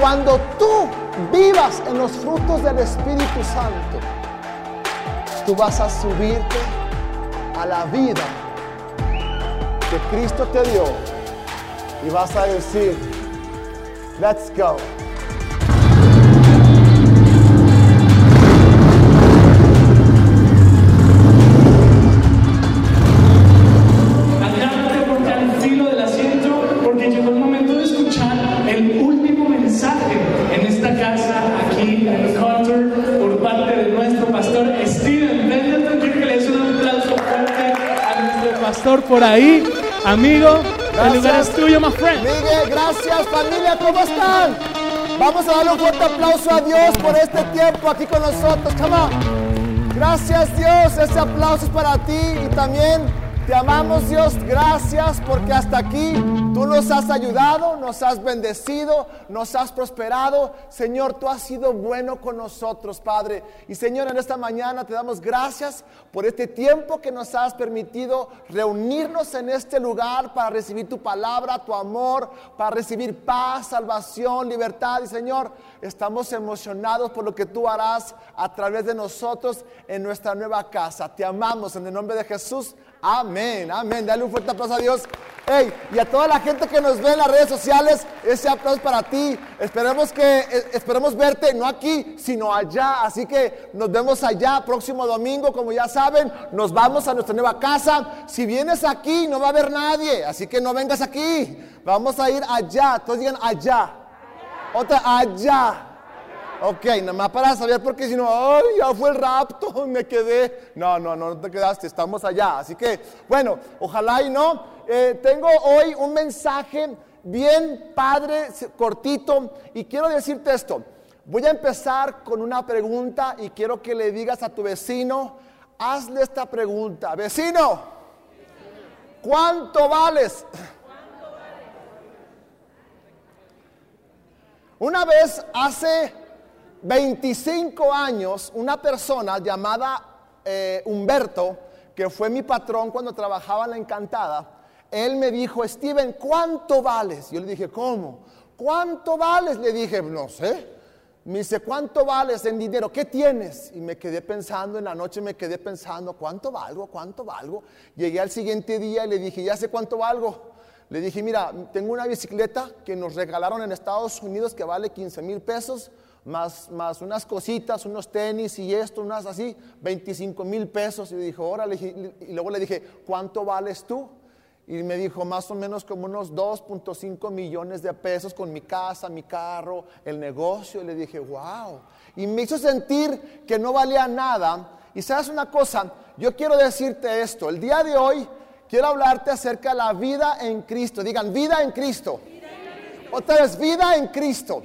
Cuando tú vivas en los frutos del Espíritu Santo, tú vas a subirte a la vida que Cristo te dio y vas a decir, let's go. Por ahí. Amigo, el lugar es tuyo, my friend. Miguel, gracias familia, ¿cómo están? Vamos a darle un fuerte aplauso a Dios por este tiempo aquí con nosotros. Come on. Gracias Dios, ese aplauso es para ti y también te amamos Dios, gracias porque hasta aquí tú nos has ayudado, nos has bendecido, nos has prosperado. Señor, tú has sido bueno con nosotros, Padre. Y Señor, en esta mañana te damos gracias por este tiempo que nos has permitido reunirnos en este lugar para recibir tu palabra, tu amor, para recibir paz, salvación, libertad. Y Señor, estamos emocionados por lo que tú harás a través de nosotros en nuestra nueva casa. Te amamos en el nombre de Jesús. Amén, amén. Dale un fuerte aplauso a Dios. Hey, y a toda la gente que nos ve en las redes sociales, ese aplauso para ti. Esperemos que eh, esperemos verte no aquí, sino allá. Así que nos vemos allá próximo domingo, como ya saben, nos vamos a nuestra nueva casa. Si vienes aquí no va a haber nadie, así que no vengas aquí. Vamos a ir allá. Todos digan allá. Otra allá. Ok, nada más para saber porque si no, ay, ya fue el rapto, me quedé. No, no, no, no te quedaste, estamos allá. Así que, bueno, ojalá y no. Eh, tengo hoy un mensaje bien padre, cortito, y quiero decirte esto. Voy a empezar con una pregunta y quiero que le digas a tu vecino, hazle esta pregunta. Vecino, ¿cuánto vales? Una vez hace 25 años, una persona llamada eh, Humberto, que fue mi patrón cuando trabajaba en la Encantada, él me dijo, Steven, ¿cuánto vales? Yo le dije, ¿cómo? ¿Cuánto vales? Le dije, no sé. Me dice, ¿cuánto vales en dinero? ¿Qué tienes? Y me quedé pensando, en la noche me quedé pensando, ¿cuánto valgo? ¿Cuánto valgo? Llegué al siguiente día y le dije, ya sé cuánto valgo. Le dije, mira, tengo una bicicleta que nos regalaron en Estados Unidos que vale 15 mil pesos más, más unas cositas, unos tenis y esto, unas así, 25 mil pesos. Y dijo, órale, y luego le dije, ¿cuánto vales tú? Y me dijo, más o menos como unos 2.5 millones de pesos con mi casa, mi carro, el negocio. Y le dije, wow. Y me hizo sentir que no valía nada. Y sabes una cosa, yo quiero decirte esto, el día de hoy quiero hablarte acerca de la vida en Cristo. Digan, vida en Cristo. Otra vez, vida en Cristo.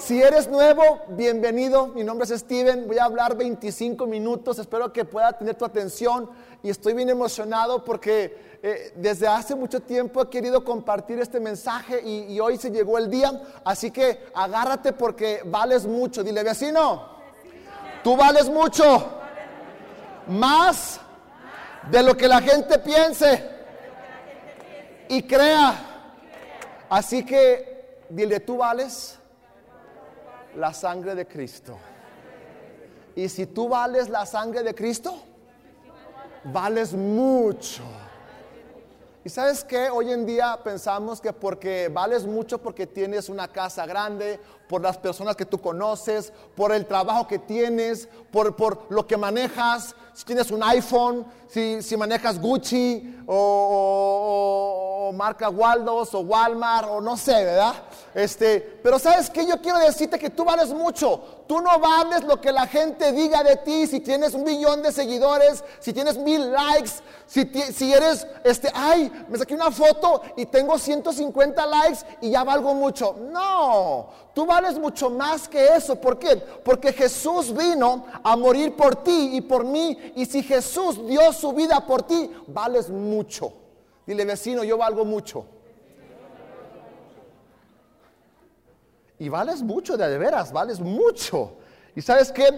Si eres nuevo, bienvenido. Mi nombre es Steven. Voy a hablar 25 minutos. Espero que pueda tener tu atención. Y estoy bien emocionado porque eh, desde hace mucho tiempo he querido compartir este mensaje y, y, hoy se llegó el día. Así que agárrate porque vales mucho. Dile, vecino, tú vales mucho. Más de lo que la gente piense y crea. Así que dile, tú vales la sangre de Cristo. Y si tú vales la sangre de Cristo, vales mucho. Y sabes que hoy en día pensamos que porque vales mucho porque tienes una casa grande, por las personas que tú conoces, por el trabajo que tienes, por, por lo que manejas, si tienes un iPhone, si, si manejas Gucci o, marca Waldos o Walmart o no sé, ¿verdad? Este, pero sabes que yo quiero decirte que tú vales mucho. Tú no vales lo que la gente diga de ti, si tienes un millón de seguidores, si tienes mil likes, si, si eres, este, ay, me saqué una foto y tengo 150 likes y ya valgo mucho. No, tú vales mucho más que eso. ¿Por qué? Porque Jesús vino a morir por ti y por mí. Y si Jesús dio su vida por ti, vales mucho. Dile, vecino, yo valgo mucho. Y vales mucho, de veras, vales mucho. ¿Y sabes qué?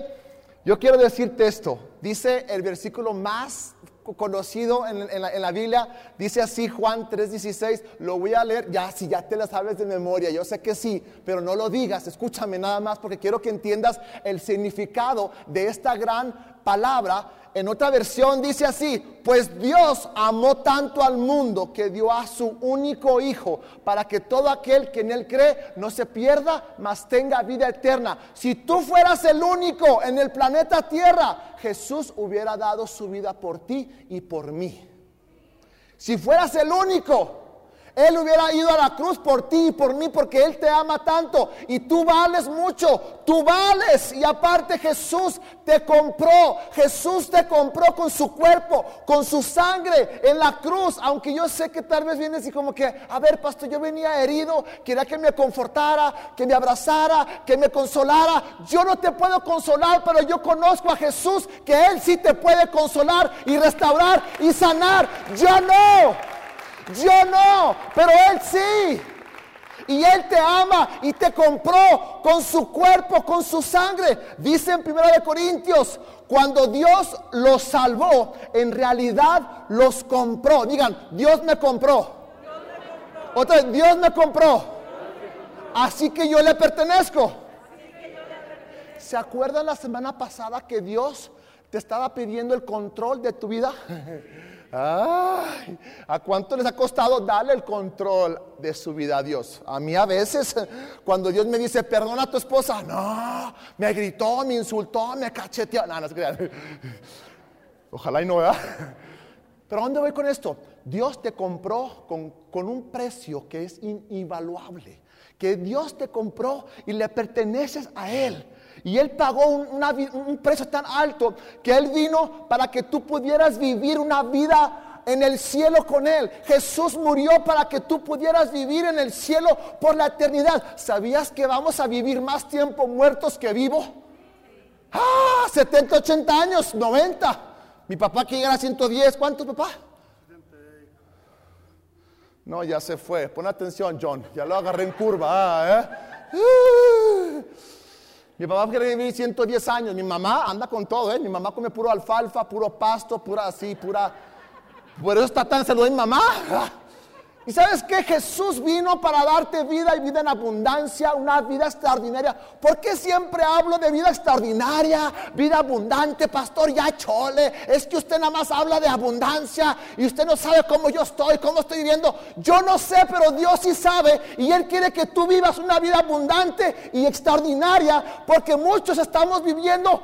Yo quiero decirte esto. Dice el versículo más conocido en, la, en la Biblia. Dice así Juan 3:16. Lo voy a leer. Ya, si ya te la sabes de memoria, yo sé que sí, pero no lo digas. Escúchame nada más porque quiero que entiendas el significado de esta gran palabra en otra versión dice así, pues Dios amó tanto al mundo que dio a su único hijo para que todo aquel que en él cree no se pierda, mas tenga vida eterna. Si tú fueras el único en el planeta Tierra, Jesús hubiera dado su vida por ti y por mí. Si fueras el único, él hubiera ido a la cruz por ti y por mí porque Él te ama tanto. Y tú vales mucho, tú vales. Y aparte Jesús te compró, Jesús te compró con su cuerpo, con su sangre en la cruz, aunque yo sé que tal vez vienes y como que, a ver pastor, yo venía herido, quería que me confortara, que me abrazara, que me consolara, yo no te puedo consolar, pero yo conozco a Jesús que Él sí te puede consolar y restaurar y sanar, yo no. Yo no, pero Él sí. Y Él te ama y te compró con su cuerpo, con su sangre. Dice en 1 Corintios, cuando Dios los salvó, en realidad los compró. Digan, Dios me compró. Otra vez, Dios me compró. Así que yo le pertenezco. ¿Se acuerdan la semana pasada que Dios te estaba pidiendo el control de tu vida? Ay, ¿A cuánto les ha costado darle el control de su vida a Dios? A mí a veces, cuando Dios me dice, perdona a tu esposa, no, me gritó, me insultó, me cacheteó. No, no. Ojalá y no, ¿verdad? Pero ¿a dónde voy con esto? Dios te compró con un precio que es invaluable. Que Dios te compró y le perteneces a Él. Y Él pagó un, precio tan alto que Él vino para que tú pudieras vivir una vida en el cielo con Él. Jesús murió para que tú pudieras vivir en el cielo por la eternidad. ¿Sabías que vamos a vivir más tiempo muertos que vivos? Ah, 70, 80 años, 90. Mi papá que llega a 110, ¿cuántos papá? No, ya se fue. Pon atención, John. Ya lo agarré en curva. Ah, ¿eh? Uh. Mi papá quiere vivir 110 años. Mi mamá anda con todo, ¿eh? Mi mamá come puro alfalfa, puro pasto, pura así, pura. Por eso está tan saludable mi mamá. Y sabes que Jesús vino para darte vida y vida en abundancia, una vida extraordinaria. ¿Por qué siempre hablo de vida extraordinaria, vida abundante, pastor? Ya chole, es que usted nada más habla de abundancia y usted no sabe cómo yo estoy, cómo estoy viviendo. Yo no sé, pero Dios sí sabe y Él quiere que tú vivas una vida abundante y extraordinaria porque muchos estamos viviendo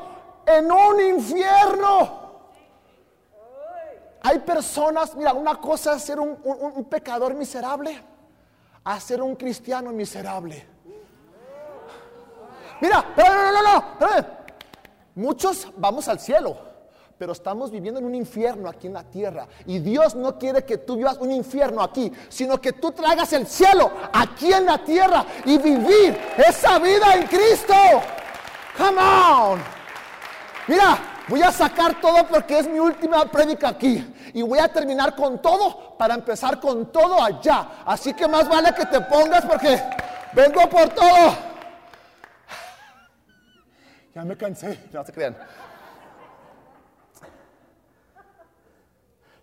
en un infierno. Hay personas, mira, una cosa es ser un, pecador miserable, a ser un cristiano miserable. Mira, no, no, no, no, muchos vamos al cielo, pero estamos viviendo en un infierno aquí en la tierra. Y Dios no quiere que tú vivas un infierno aquí, sino que tú traigas el cielo aquí en la tierra y vivir esa vida en Cristo. Come on. Mira, voy a sacar todo porque es mi última prédica aquí y voy a terminar con todo para empezar con todo allá. Así que más vale que te pongas porque vengo por todo. Ya me cansé, no se crean.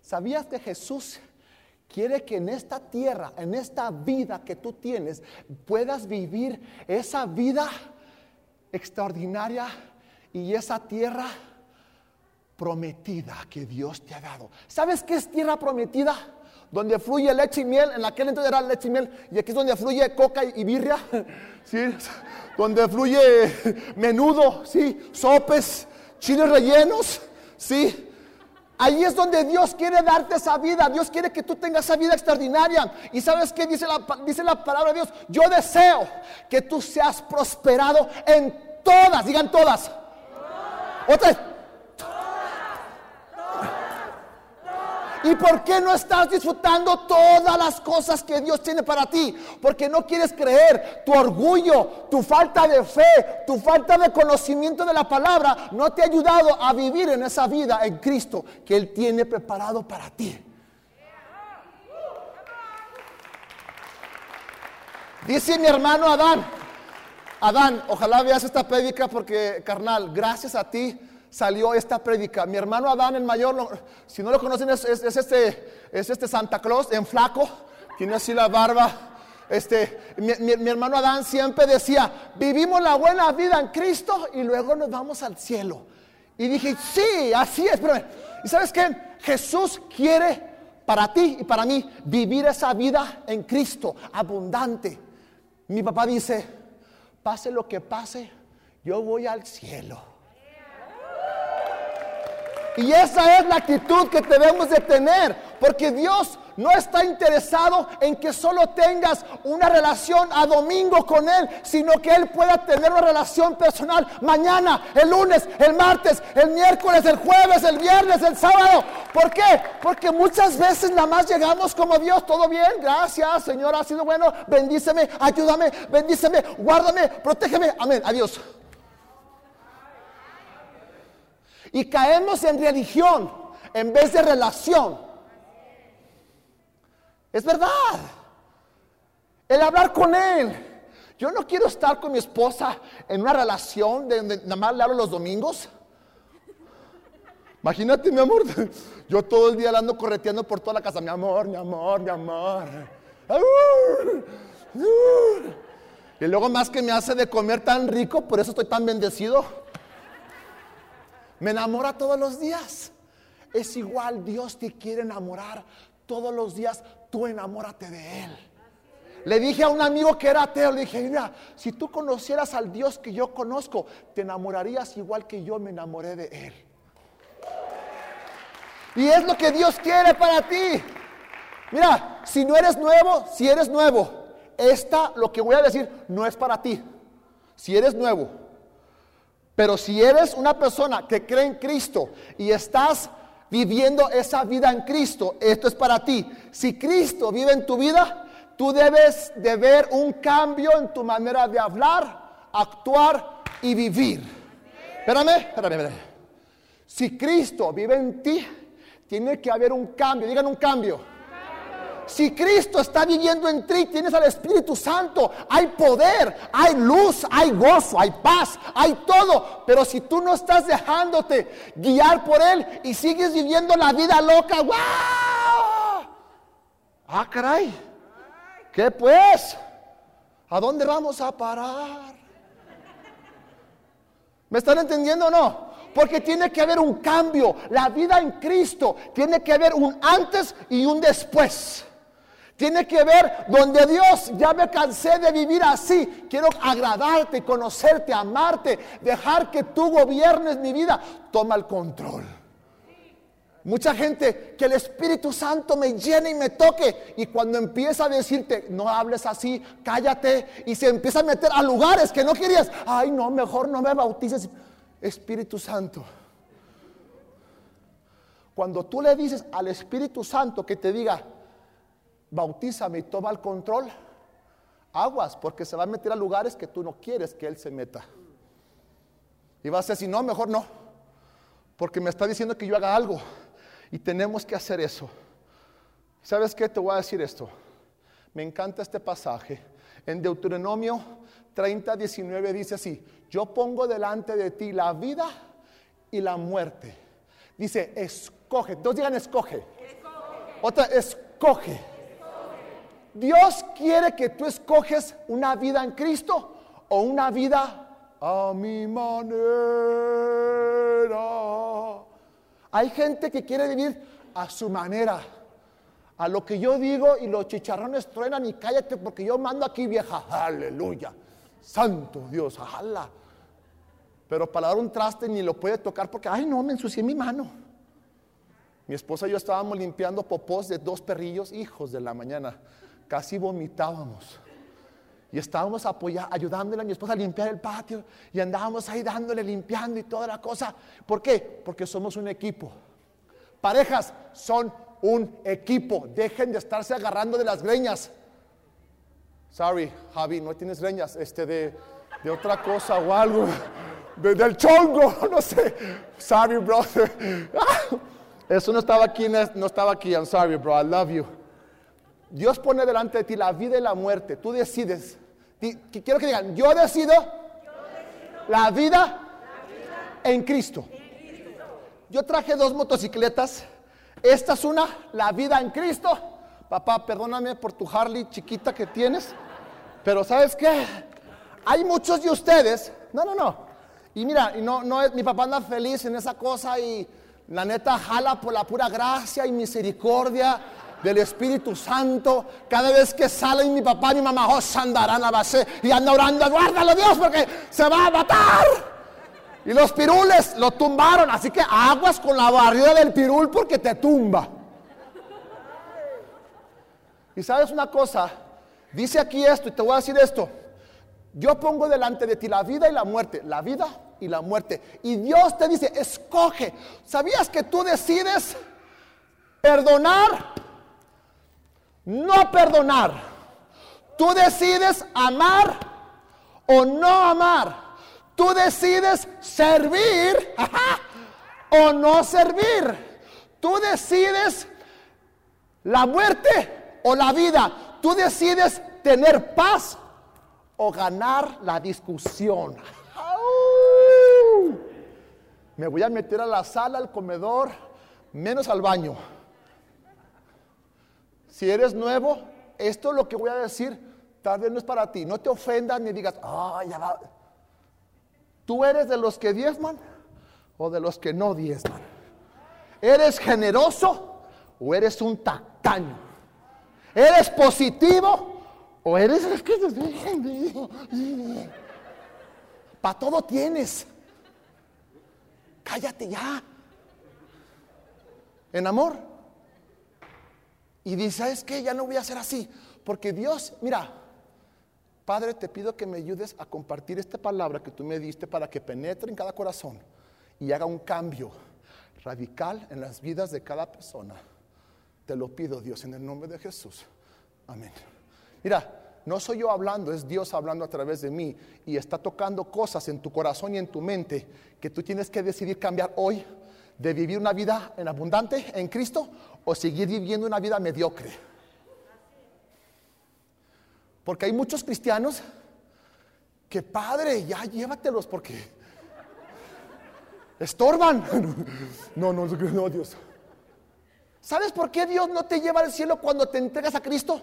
¿Sabías que Jesús quiere que en esta tierra, en esta vida que tú tienes, puedas vivir esa vida extraordinaria y esa tierra prometida que Dios te ha dado. ¿Sabes qué es tierra prometida? Donde fluye leche y miel, en aquel entonces era leche y miel, y aquí es donde fluye coca y birria, ¿sí? donde fluye menudo, ¿sí? sopes, chiles rellenos, ¿sí? Ahí es donde Dios quiere darte esa vida. Dios quiere que tú tengas esa vida extraordinaria. ¿Y sabes qué dice la, dice la palabra de Dios? Yo deseo que tú seas prosperado en todas, digan todas. Otra ¿Y por qué no estás disfrutando todas las cosas que Dios tiene para ti? Porque no quieres creer. Tu orgullo, tu falta de fe, tu falta de conocimiento de la palabra no te ha ayudado a vivir en esa vida en Cristo que Él tiene preparado para ti. Dice mi hermano Adán, Adán, ojalá veas esta prédica porque, carnal, gracias a ti salió esta prédica. Mi hermano Adán, el mayor, si no lo conocen, es, es- es este, es este Santa Claus en flaco, tiene así la barba. Este, mi hermano Adán siempre decía, vivimos la buena vida en Cristo y luego nos vamos al cielo. Y dije, sí, así es. Pero, ¿y sabes qué? Jesús quiere para ti y para mí vivir esa vida en Cristo, abundante. Mi papá dice, pase lo que pase, yo voy al cielo. Y esa es la actitud que debemos de tener, porque Dios no está interesado en que solo tengas una relación a domingo con Él, sino que Él pueda tener una relación personal mañana, el lunes, el martes, el miércoles, el jueves, el viernes, el sábado. ¿Por qué? Porque muchas veces nada más llegamos como Dios, todo bien, gracias Señor, ha sido bueno, bendíceme, ayúdame, bendíceme, guárdame, protégeme, amén, adiós. Y caemos en religión en vez de relación. Es verdad. El hablar con Él. Yo no quiero estar con mi esposa en una relación de donde nada más le hablo los domingos. Imagínate, mi amor. Yo todo el día ando correteando por toda la casa. Mi amor, mi amor, mi amor. Y luego más que me hace de comer tan rico, por eso estoy tan bendecido. Me enamora todos los días. Es igual, Dios te quiere enamorar todos los días. Tú enamórate de Él. Le dije a un amigo que era ateo, le dije, mira, si tú conocieras al Dios que yo conozco, te enamorarías igual que yo me enamoré de Él. Y es lo que Dios quiere para ti. Mira, si no eres nuevo, si eres nuevo, esta, lo que voy a decir, no es para ti. Si eres nuevo, pero si eres una persona que cree en Cristo y estás viviendo esa vida en Cristo, esto es para ti. Si Cristo vive en tu vida, tú debes de ver un cambio en tu manera de hablar, actuar y vivir. Espérame, espérame, espérame. Si Cristo vive en ti, tiene que haber un cambio. Digan un cambio. Si Cristo está viviendo en ti, tienes al Espíritu Santo, hay poder, hay luz, hay gozo, hay paz, hay todo. Pero si tú no estás dejándote guiar por Él y sigues viviendo la vida loca, ¡guau! Ah, caray. ¿Qué pues? ¿A dónde vamos a parar? ¿Me están entendiendo o no? Porque tiene que haber un cambio. La vida en Cristo tiene que haber un antes y un después. Tiene que ver donde Dios, ya me cansé de vivir así. Quiero agradarte, conocerte, amarte, dejar que tú gobiernes mi vida. Toma el control. Mucha gente que el Espíritu Santo me llene y me toque. Y cuando empieza a decirte, no hables así, cállate. Y se empieza a meter a lugares que no querías. Ay, no, mejor no me bautices. Espíritu Santo. Cuando tú le dices al Espíritu Santo que te diga, bautízame y toma el control, aguas, porque se va a meter a lugares que tú no quieres que Él se meta. Y vas a decir, no, mejor no, porque me está diciendo que yo haga algo. Y tenemos que hacer eso. ¿Sabes qué? Te voy a decir esto. Me encanta este pasaje. En Deuteronomio 30, 19 dice así, yo pongo delante de ti la vida y la muerte. Dice, escoge. Dos digan, escoge. Otra, escoge. Dios quiere que tú escoges una vida en Cristo o una vida a mi manera. Hay gente que quiere vivir a su manera, a lo que yo digo y los chicharrones truenan y cállate porque yo mando aquí vieja. Aleluya. Santo Dios, ojalá. Pero para dar un traste ni lo puede tocar porque, ay no, me ensucié mi mano. Mi esposa y yo estábamos limpiando popós de dos perrillos, hijos de la mañana. Casi vomitábamos. Y estábamos apoyando, ayudándole a mi esposa a limpiar el patio. Y andábamos ahí dándole, limpiando y toda la cosa. ¿Por qué? Porque somos un equipo. Parejas son un equipo. Dejen de estarse agarrando de las greñas. Sorry, Javi, no tienes greñas. Este de, de otra cosa o algo. De- del chongo, no sé. Sorry, bro. Eso no estaba aquí, no estaba aquí. I'm sorry, bro. I love you. Dios pone delante de ti la vida y la muerte. Tú decides. Quiero que digan, yo decido, la vida, en Cristo. yo traje dos motocicletas. Esta es una, la vida en Cristo. Papá, perdóname por tu Harley chiquita que tienes. Pero ¿sabes qué? Hay muchos de ustedes. No, no, no. Y mira, y no, no, mi papá anda feliz en esa cosa y la neta jala por la pura gracia y misericordia del Espíritu Santo. Cada vez que sale mi papá y mi mamá, oh, andarán a base y anda orando, guárdalo Dios porque se va a matar. Y los pirules lo tumbaron, así que aguas con la barrida del pirul porque te tumba. Y sabes una cosa, dice aquí esto y te voy a decir esto. Yo pongo delante de ti la vida y la muerte, la vida y la muerte. Y Dios te dice, escoge. ¿Sabías que tú decides perdonar? No perdonar. Tú decides amar o no amar. Tú decides servir o no servir. Tú decides la muerte o la vida. Tú decides tener paz o ganar la discusión. Me voy a meter a la sala, al comedor, menos al baño. Si eres nuevo, esto es lo que voy a decir, tal vez no es para ti. No te ofendas ni digas, ah, ya va. ¿Tú eres de los que diezman o de los que no diezman? ¿Eres generoso o eres un tacaño? ¿Eres positivo o eres para todo tienes. Cállate ya. En amor. Y dice, es que ya no voy a ser así. Porque Dios, mira, Padre, te pido que me ayudes a compartir esta palabra que tú me diste para que penetre en cada corazón y haga un cambio radical en las vidas de cada persona. Te lo pido, Dios, en el nombre de Jesús. Amén. Mira, no soy yo hablando, es Dios hablando a través de mí y está tocando cosas en tu corazón y en tu mente que tú tienes que decidir cambiar hoy de vivir una vida en abundante en Cristo o seguir viviendo una vida mediocre. Porque hay muchos cristianos que, Padre, ya llévatelos porque estorban. No, no, no, Dios. ¿Sabes por qué Dios no te lleva al cielo cuando te entregas a Cristo?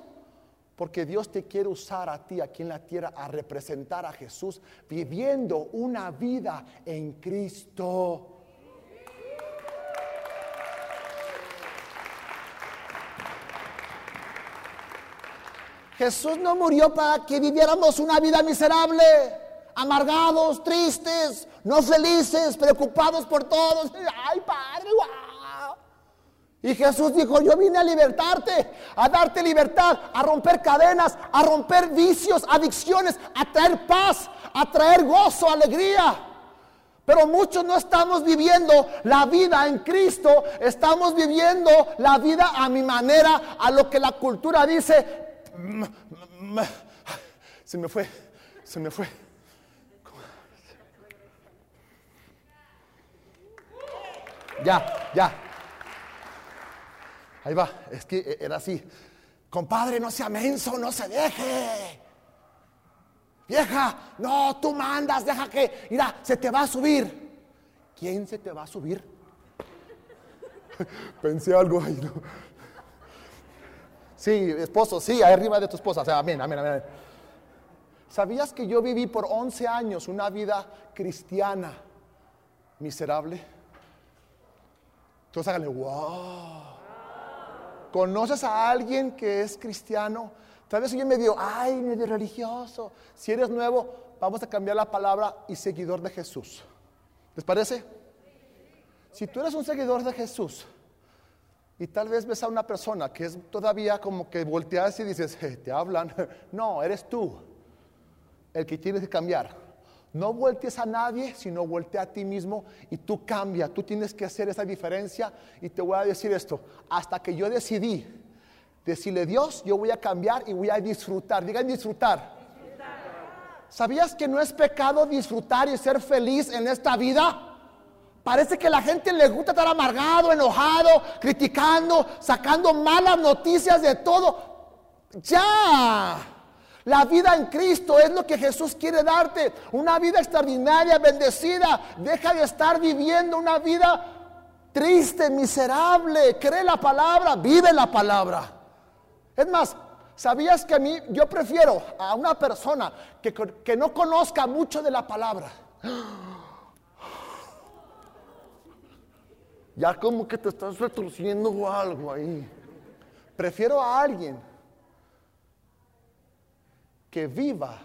Porque Dios te quiere usar a ti aquí en la tierra a representar a Jesús viviendo una vida en Cristo. Jesús no murió para que viviéramos una vida miserable, amargados, tristes, no felices, preocupados por todos. Ay, Padre, y Jesús dijo, yo vine a libertarte, a darte libertad, a romper cadenas, a romper vicios, adicciones, a traer paz, a traer gozo, alegría. Pero muchos no estamos viviendo la vida en Cristo, estamos viviendo la vida a mi manera, a lo que la cultura dice. Se me fue, se me fue. Ya, ya. Ahí va, es que era así. Compadre, no sea menso, no se deje. Vieja, no, tú mandas, deja que, mira, se te va a subir. ¿Quién se te va a subir? Pensé algo ahí, ¿no? Sí, esposo, sí, arriba de tu esposa. O sea, amén, amén, amén. ¿Sabías que yo viví por 11 años una vida cristiana miserable? Entonces háganle, wow. ¿Conoces a alguien que es cristiano? Tal vez alguien me dijo, ay, medio religioso. Si eres nuevo, vamos a cambiar la palabra y seguidor de Jesús. ¿Les parece? Si tú eres un seguidor de Jesús y tal vez ves a una persona que es todavía como que volteas y dices, te hablan. No, eres tú el que tienes que cambiar. No vueltes a nadie, sino voltea a ti mismo y tú cambia. Tú tienes que hacer esa diferencia. Y te voy a decir esto: hasta que yo decidí decirle Dios, yo voy a cambiar y voy a disfrutar. Digan disfrutar. ¿Sabías que no es pecado disfrutar y ser feliz en esta vida? Parece que la gente le gusta estar amargado, enojado, criticando, sacando malas noticias de todo. Ya. La vida en Cristo es lo que Jesús quiere darte. Una vida extraordinaria, bendecida. Deja de estar viviendo una vida triste, miserable, cree la palabra, vive la palabra. Es más, ¿sabías que a mí yo prefiero a una persona que, que no conozca mucho de la palabra? Ya como que te estás retorciendo algo ahí. Prefiero a alguien que viva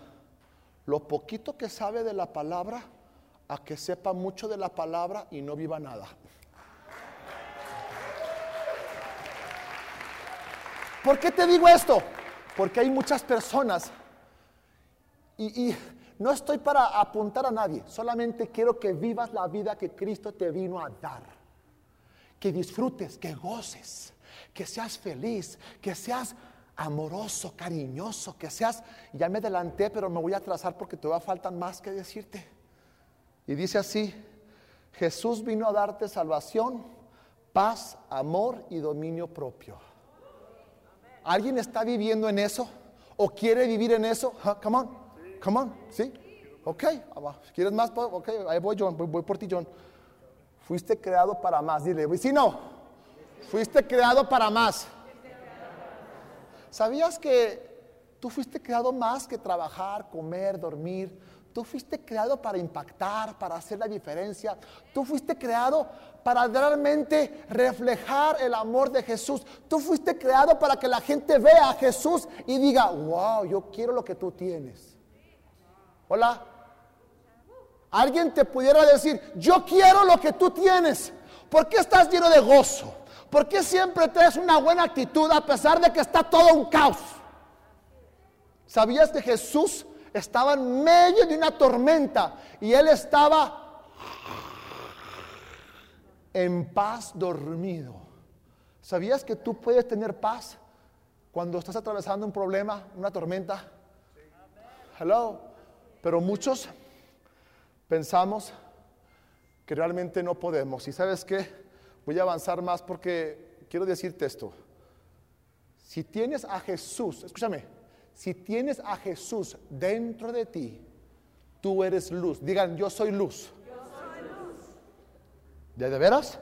lo poquito que sabe de la palabra a que sepa mucho de la palabra y no viva nada. ¿Por qué te digo esto? Porque hay muchas personas y, y, no estoy para apuntar a nadie, solamente quiero que vivas la vida que Cristo te vino a dar. Que disfrutes, que goces, que seas feliz, que seas amoroso, cariñoso, que seas, ya me adelanté, pero me voy a atrasar porque todavía faltan más que decirte. Y dice así, Jesús vino a darte salvación, paz, amor y dominio propio. ¿Alguien está viviendo en eso? ¿O quiere vivir en eso? Come on, come on, ¿sí? Ok, ¿quieres más? Ok, ahí voy John, voy por ti John. Fuiste creado para más, dile, si no, fuiste creado para más. ¿Sabías que tú fuiste creado más que trabajar, comer, dormir? Tú fuiste creado para impactar, para hacer la diferencia. Tú fuiste creado para realmente reflejar el amor de Jesús. Tú fuiste creado para que la gente vea a Jesús y diga, wow, yo quiero lo que tú tienes. Hola. Alguien te pudiera decir, yo quiero lo que tú tienes. ¿Por qué estás lleno de gozo? ¿Por qué siempre traes una buena actitud a pesar de que está todo un caos? ¿Sabías que Jesús estaba en medio de una tormenta y él estaba en paz dormido? ¿Sabías que tú puedes tener paz cuando estás atravesando un problema, una tormenta? Hello. Pero muchos pensamos que realmente no podemos. ¿Y sabes qué? Voy a avanzar más porque quiero decirte esto. Si tienes a Jesús, escúchame, si tienes a Jesús dentro de ti, tú eres luz. Digan, yo soy luz. Yo soy luz. ¿De, de veras?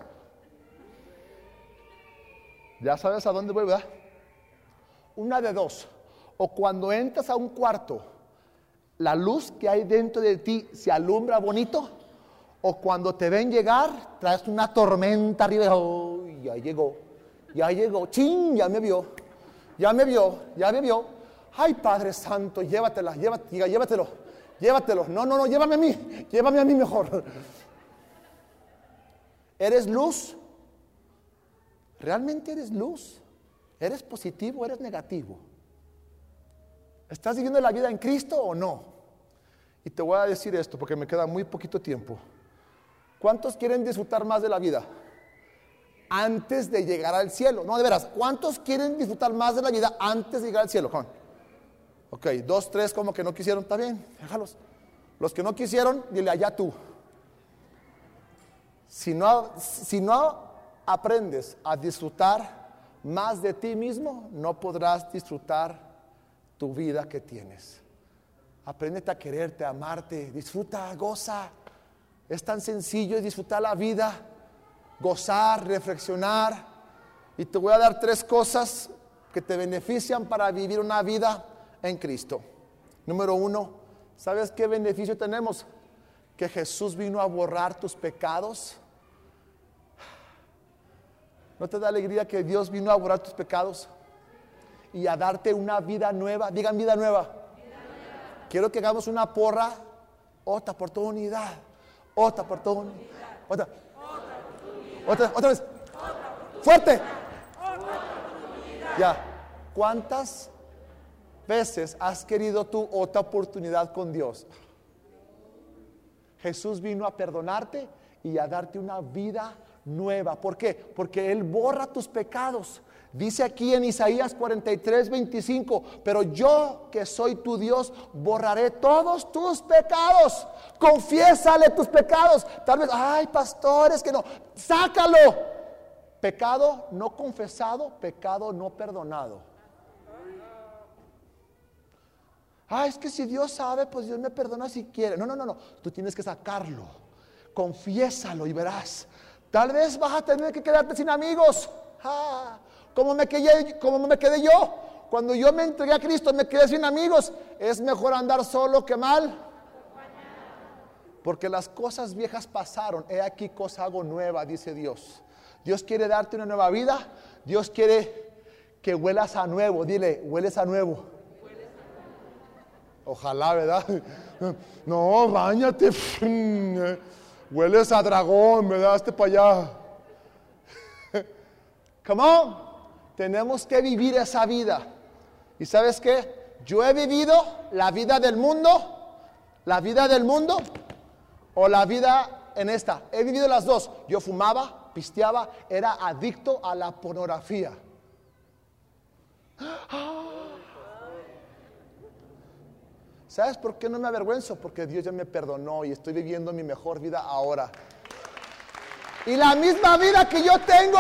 Ya sabes a dónde voy, ¿verdad? Una de dos. O cuando entras a un cuarto, la luz que hay dentro de ti se alumbra bonito o cuando te ven llegar, traes una tormenta arriba, oh, ya llegó, ya llegó, ching, ya me vio, ya me vio, ya me vio. Ay, Padre Santo, llévatela, llévatela, llévatelo, llévatelo. No, no, no, llévame a mí, llévame a mí mejor. ¿Eres luz? ¿Realmente eres luz? ¿Eres positivo? ¿Eres negativo? ¿Estás viviendo la vida en Cristo o no? Y te voy a decir esto porque me queda muy poquito tiempo. ¿Cuántos quieren disfrutar más de la vida? Antes de llegar al cielo. No, de veras, ¿cuántos quieren disfrutar más de la vida antes de llegar al cielo? Ok, dos, tres como que no quisieron, está bien, déjalos. Los que no quisieron, dile allá tú. Si no, si no aprendes a disfrutar más de ti mismo, no podrás disfrutar tu vida que tienes. Apréndete a quererte, a amarte, disfruta, goza. Es tan sencillo disfrutar la vida, gozar, reflexionar. Y te voy a dar tres cosas que te benefician para vivir una vida en Cristo. Número uno, ¿sabes qué beneficio tenemos? Que Jesús vino a borrar tus pecados. ¿No te da alegría que Dios vino a borrar tus pecados? Y a darte una vida nueva. Digan vida nueva. Quiero que hagamos una porra, otra oportunidad otra oportunidad. Otra. Otra, otra vez. Fuerte. Ya. ¿Cuántas veces has querido tú otra oportunidad con Dios? Jesús vino a perdonarte y a darte una vida nueva. ¿Por qué? Porque Él borra tus pecados. Dice aquí en Isaías 43, 25, pero yo que soy tu Dios, borraré todos tus pecados. Confiésale tus pecados. Tal vez, ay, pastores, que no. Sácalo. Pecado no confesado, pecado no perdonado. Ay, es que si Dios sabe, pues Dios me perdona si quiere. No, no, no, no. Tú tienes que sacarlo. Confiésalo y verás Tal vez vas a tener que quedarte sin amigos. Ah, ¿cómo, me quedé, ¿Cómo me quedé yo? Cuando yo me entregué a Cristo me quedé sin amigos. Es mejor andar solo que mal. Porque las cosas viejas pasaron. He aquí cosa hago nueva, dice Dios. Dios quiere darte una nueva vida. Dios quiere que huelas a nuevo. Dile, hueles a nuevo. Ojalá, ¿verdad? No, bañate. Hueles a dragón, ¿verdad? Este para allá. Come on. Tenemos que vivir esa vida. ¿Y sabes qué? Yo he vivido la vida del mundo, la vida del mundo o la vida en esta. He vivido las dos. Yo fumaba, pisteaba, era adicto a la pornografía. ¿Sabes por qué no me avergüenzo? Porque Dios ya me perdonó y estoy viviendo mi mejor vida ahora. Y la misma vida que yo tengo,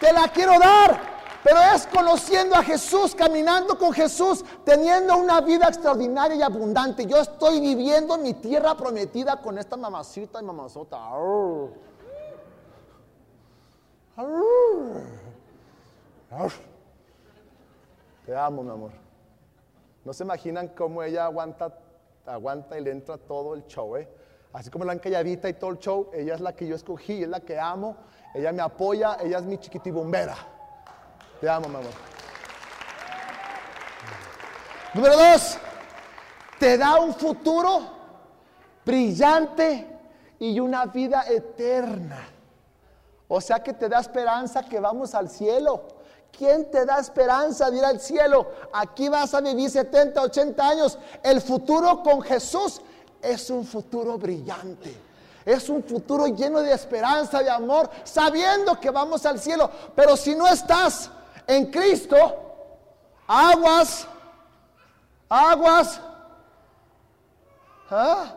te la quiero dar. Pero es conociendo a Jesús, caminando con Jesús, teniendo una vida extraordinaria y abundante. Yo estoy viviendo mi tierra prometida con esta mamacita y mamazota. Te amo, mi amor. No se imaginan cómo ella aguanta, aguanta y le entra todo el show, ¿eh? Así como la encalladita y todo el show, ella es la que yo escogí, es la que amo, ella me apoya, ella es mi chiquitibombera. Te amo, mi amor. Número dos, te da un futuro brillante y una vida eterna. O sea que te da esperanza que vamos al cielo. ¿Quién te da esperanza de ir al cielo? Aquí vas a vivir 70, 80 años. El futuro con Jesús es un futuro brillante. Es un futuro lleno de esperanza, de amor, sabiendo que vamos al cielo. Pero si no estás en Cristo, aguas, aguas. ¿Ah?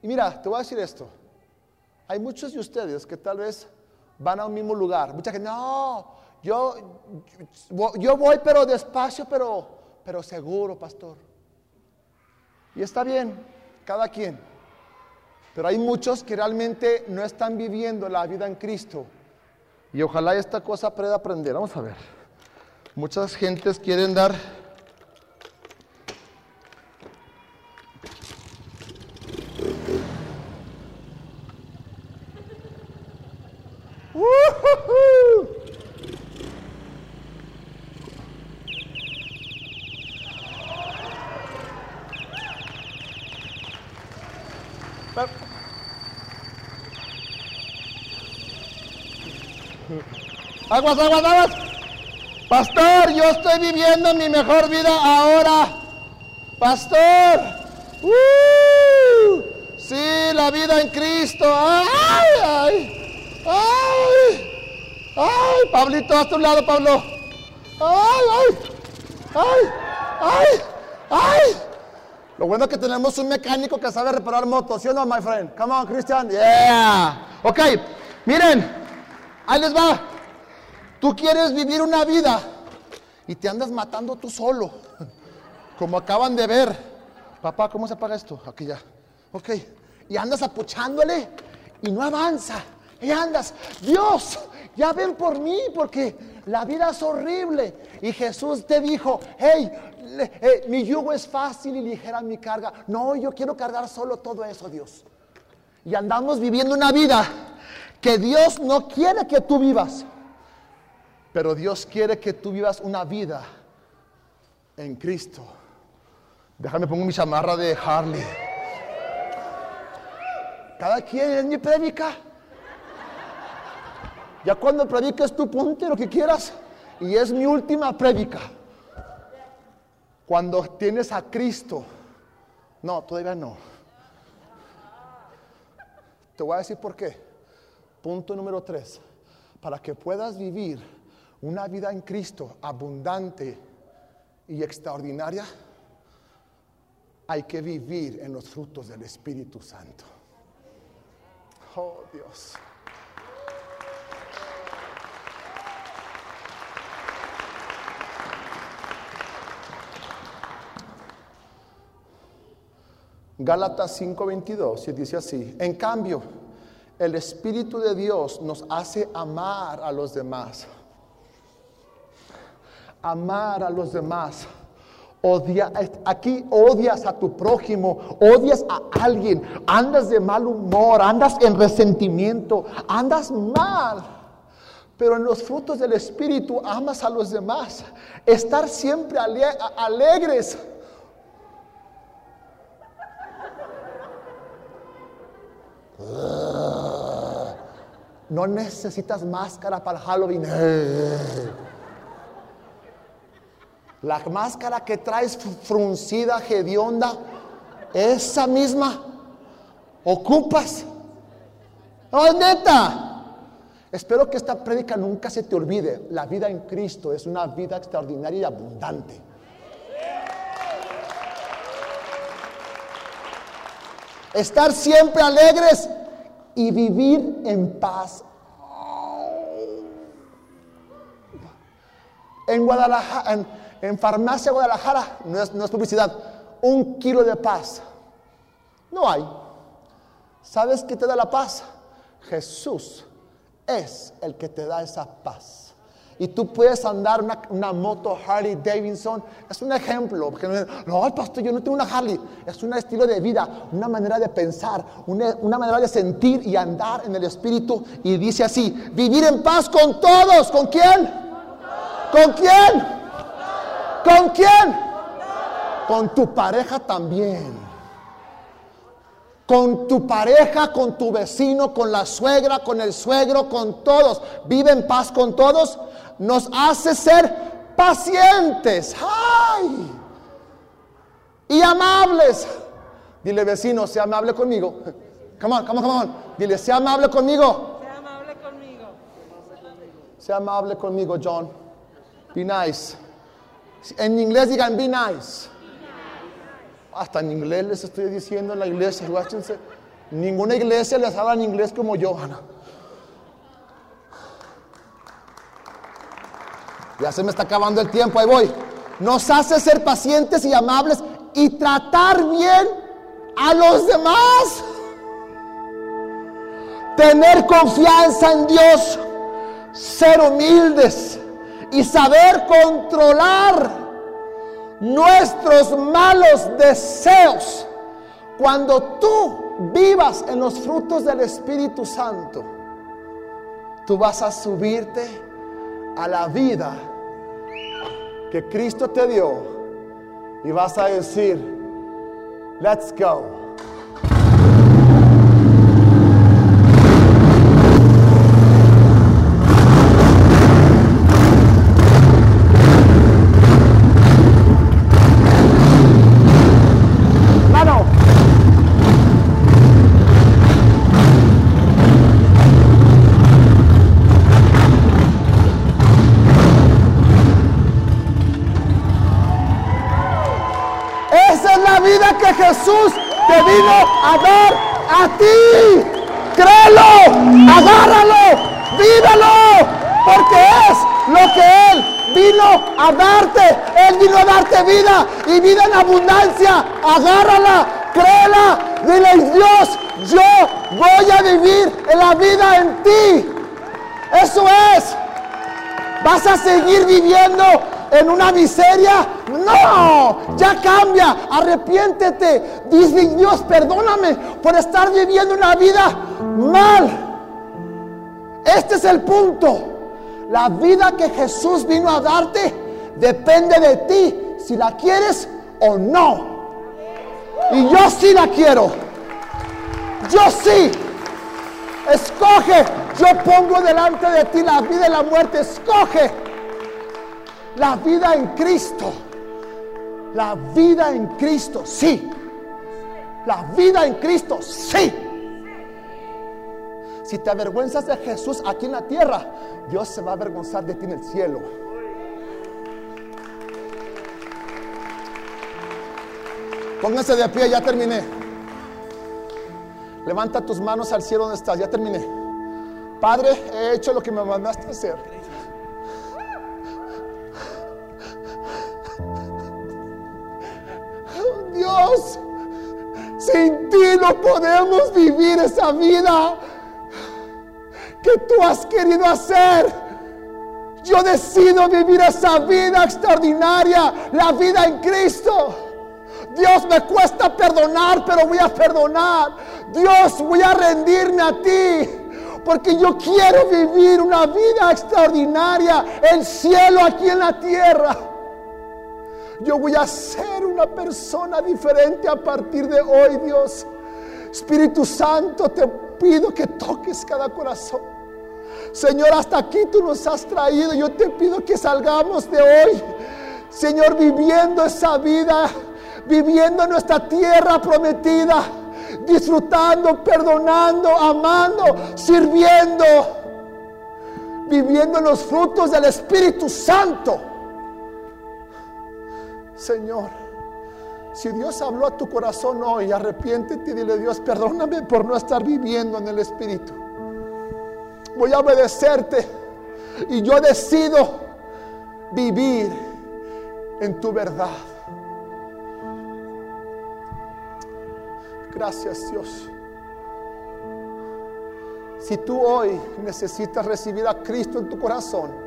Y mira, te voy a decir esto. Hay muchos de ustedes que tal vez van a un mismo lugar. Mucha gente, no, yo, yo voy pero despacio, pero, pero seguro, pastor. Y está bien, cada quien. Pero hay muchos que realmente no están viviendo la vida en Cristo. Y ojalá esta cosa pueda aprender. Vamos a ver. Muchas gentes quieren dar Aguas, aguas, aguas. Pastor, yo estoy viviendo mi mejor vida ahora. Pastor. Uh, sí, la vida en Cristo. Ay, ay, ay. Ay, Pablito, hasta un lado, Pablo. Ay, ay, ay, ay, ay. Lo bueno es que tenemos un mecánico que sabe reparar motos, ¿sí o no, my friend? Come on, Christian. Yeah. Ok, miren, ahí les va. Tú quieres vivir una vida y te andas matando tú solo, como acaban de ver. Papá, ¿cómo se apaga esto? Aquí ya. Ok. Y andas apuchándole y no avanza. Y andas, Dios, ya ven por mí porque la vida es horrible. Y Jesús te dijo, hey, eh, mi yugo es fácil y ligera mi carga. No, yo quiero cargar solo todo eso, Dios. Y andamos viviendo una vida que Dios no quiere que tú vivas. Pero Dios quiere que tú vivas una vida en Cristo. Déjame pongo mi chamarra de Harley. Cada quien es mi prédica. Ya cuando prediques tú ponte lo que quieras. Y es mi última prédica. Cuando tienes a Cristo. No, todavía no. Te voy a decir por qué. Punto número tres. Para que puedas vivir una vida en Cristo abundante y extraordinaria, hay que vivir en los frutos del Espíritu Santo. Oh Dios. Gálatas 5:22 y dice así, en cambio, el Espíritu de Dios nos hace amar a los demás. Amar a los demás. Odia, aquí odias a tu prójimo, odias a alguien, andas de mal humor, andas en resentimiento, andas mal. Pero en los frutos del Espíritu amas a los demás. Estar siempre ale- alegres. No necesitas máscara para Halloween. La máscara que traes fruncida, hedionda, esa misma ocupas. No, neta. Espero que esta prédica nunca se te olvide. La vida en Cristo es una vida extraordinaria y abundante. Estar siempre alegres y vivir en paz. En Guadalajara, en, en Farmacia Guadalajara, no es, publicidad, un kilo de paz. No hay. ¿Sabes qué te da la paz? Jesús es el que te da esa paz. Y tú puedes andar una, moto Harley Davidson. Es un ejemplo. Porque no, no, pastor, yo no tengo una Harley. Es un estilo de vida, una manera de pensar, una, una manera de sentir y andar en el Espíritu. Y dice así, vivir en paz con todos. ¿Con quién? ¿Con quién? ¿Con quién? Con tu pareja también con tu pareja, con tu vecino, con la suegra, con el suegro, con todos. Vive en paz con todos. Nos hace ser pacientes. ¡Ay! Y amables. Dile vecino, sea amable conmigo. Come on, come on, come on. Dile, sea amable conmigo. Sea amable conmigo. Sea amable conmigo, John. Be nice. En inglés digan, be nice. Hasta en inglés les estoy diciendo en la iglesia, guáchense. Ninguna iglesia les habla en inglés como yo, Ana. Ya se me está acabando el tiempo, ahí voy. Nos hace ser pacientes y amables y tratar bien a los demás. Tener confianza en Dios, ser humildes y saber controlar nuestros malos deseos. Cuando tú vivas en los frutos del Espíritu Santo, tú vas a subirte a la vida que Cristo te dio y vas a decir, let's go. Jesús te vino a dar a ti. Créelo, agárralo, vívelo, porque es lo que Él vino a darte. Él vino a darte vida y vida en abundancia. Agárrala, créela, dile Dios, yo voy a vivir la vida en ti. Eso es. ¿Vas a seguir viviendo en una miseria? No, ya cambia, arrepiéntete. Dice Dios, perdóname por estar viviendo una vida mal. Este es el punto. La vida que Jesús vino a darte depende de ti si la quieres o no. Y yo sí la quiero. Yo sí. Escoge. Yo pongo delante de ti la vida y la muerte. Escoge la vida en Cristo. La vida en Cristo, sí. La vida en Cristo, sí. Si te avergüenzas de Jesús aquí en la tierra, Dios se va a avergonzar de ti en el cielo. Pónganse de pie, ya terminé. Levanta tus manos al cielo donde estás, ya terminé. Padre, he hecho lo que me mandaste a hacer. Dios, sin ti no podemos vivir esa vida. que tú has querido hacer. Yo decido vivir esa vida extraordinaria, la vida en Cristo. Dios me cuesta perdonar, pero voy a perdonar. Dios, voy a rendirme a ti. Porque yo quiero vivir una vida extraordinaria, el cielo aquí en la tierra. Yo voy a ser una persona diferente a partir de hoy, Dios. Espíritu Santo, te pido que toques cada corazón. Señor, hasta aquí tú nos has traído. Yo te pido que salgamos de hoy, Señor, viviendo esa vida, viviendo nuestra tierra prometida, disfrutando, perdonando, amando, sirviendo, viviendo los frutos del Espíritu Santo. Señor, si Dios habló a tu corazón hoy, arrepiéntete y dile, Dios, perdóname por no estar viviendo en el Espíritu. Voy a obedecerte y yo decido vivir en tu verdad. Gracias Dios. Si tú hoy necesitas recibir a Cristo en tu corazón,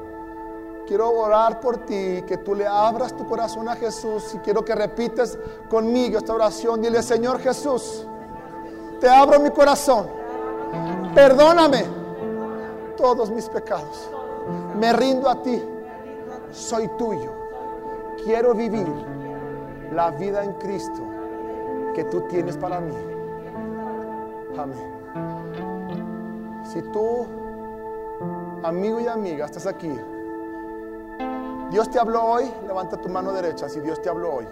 quiero orar por ti, que tú le abras tu corazón a Jesús y quiero que repites conmigo esta oración. Dile, Señor Jesús, te abro mi corazón. Perdóname todos mis pecados. Me rindo a ti. Soy tuyo. Quiero vivir la vida en Cristo que tú tienes para mí. Amén. Si tú, amigo y amiga, estás aquí, Dios te habló hoy, levanta tu mano derecha si Dios te habló hoy.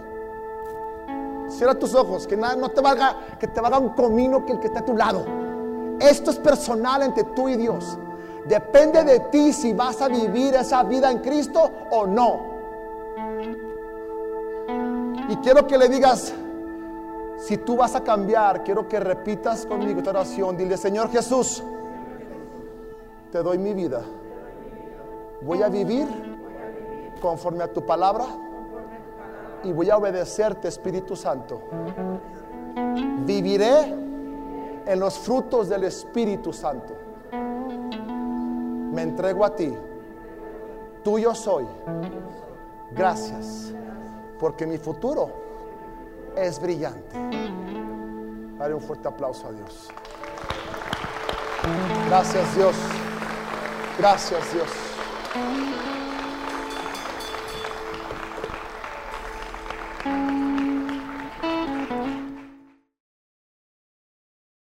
Cierra tus ojos, que nada, no te valga, que te valga un comino que el que está a tu lado. Esto es personal entre tú y Dios. Depende de ti si vas a vivir esa vida en Cristo o no. Y quiero que le digas, si tú vas a cambiar, quiero que repitas conmigo esta oración. Dile, Señor Jesús, te doy mi vida. Voy a vivir conforme a tu palabra y voy a obedecerte, Espíritu Santo. Viviré en los frutos del Espíritu Santo. Me entrego a ti. Tuyo soy. Gracias. Porque mi futuro es brillante. Dale un fuerte aplauso a Dios. Gracias Dios. Gracias Dios.